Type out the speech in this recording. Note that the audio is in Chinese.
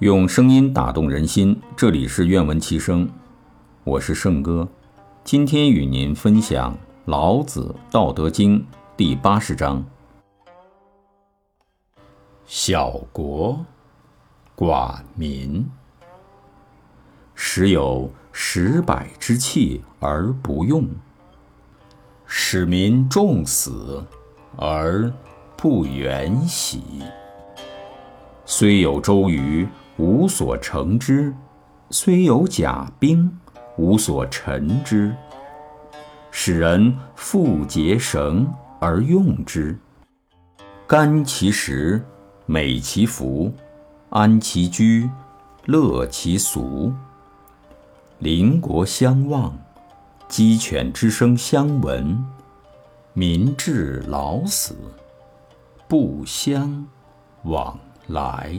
用声音打动人心，这里是愿闻其声，我是圣哥。今天与您分享《老子·道德经》第八十章：小国，寡民，时有十百之器而不用，使民重死而不远徙。虽有周瑜。无所成之，虽有甲兵，无所陈之。使人复结绳而用之，甘其食，美其服，安其居，乐其俗。邻国相望，鸡犬之声相闻，民至老死，不相往来。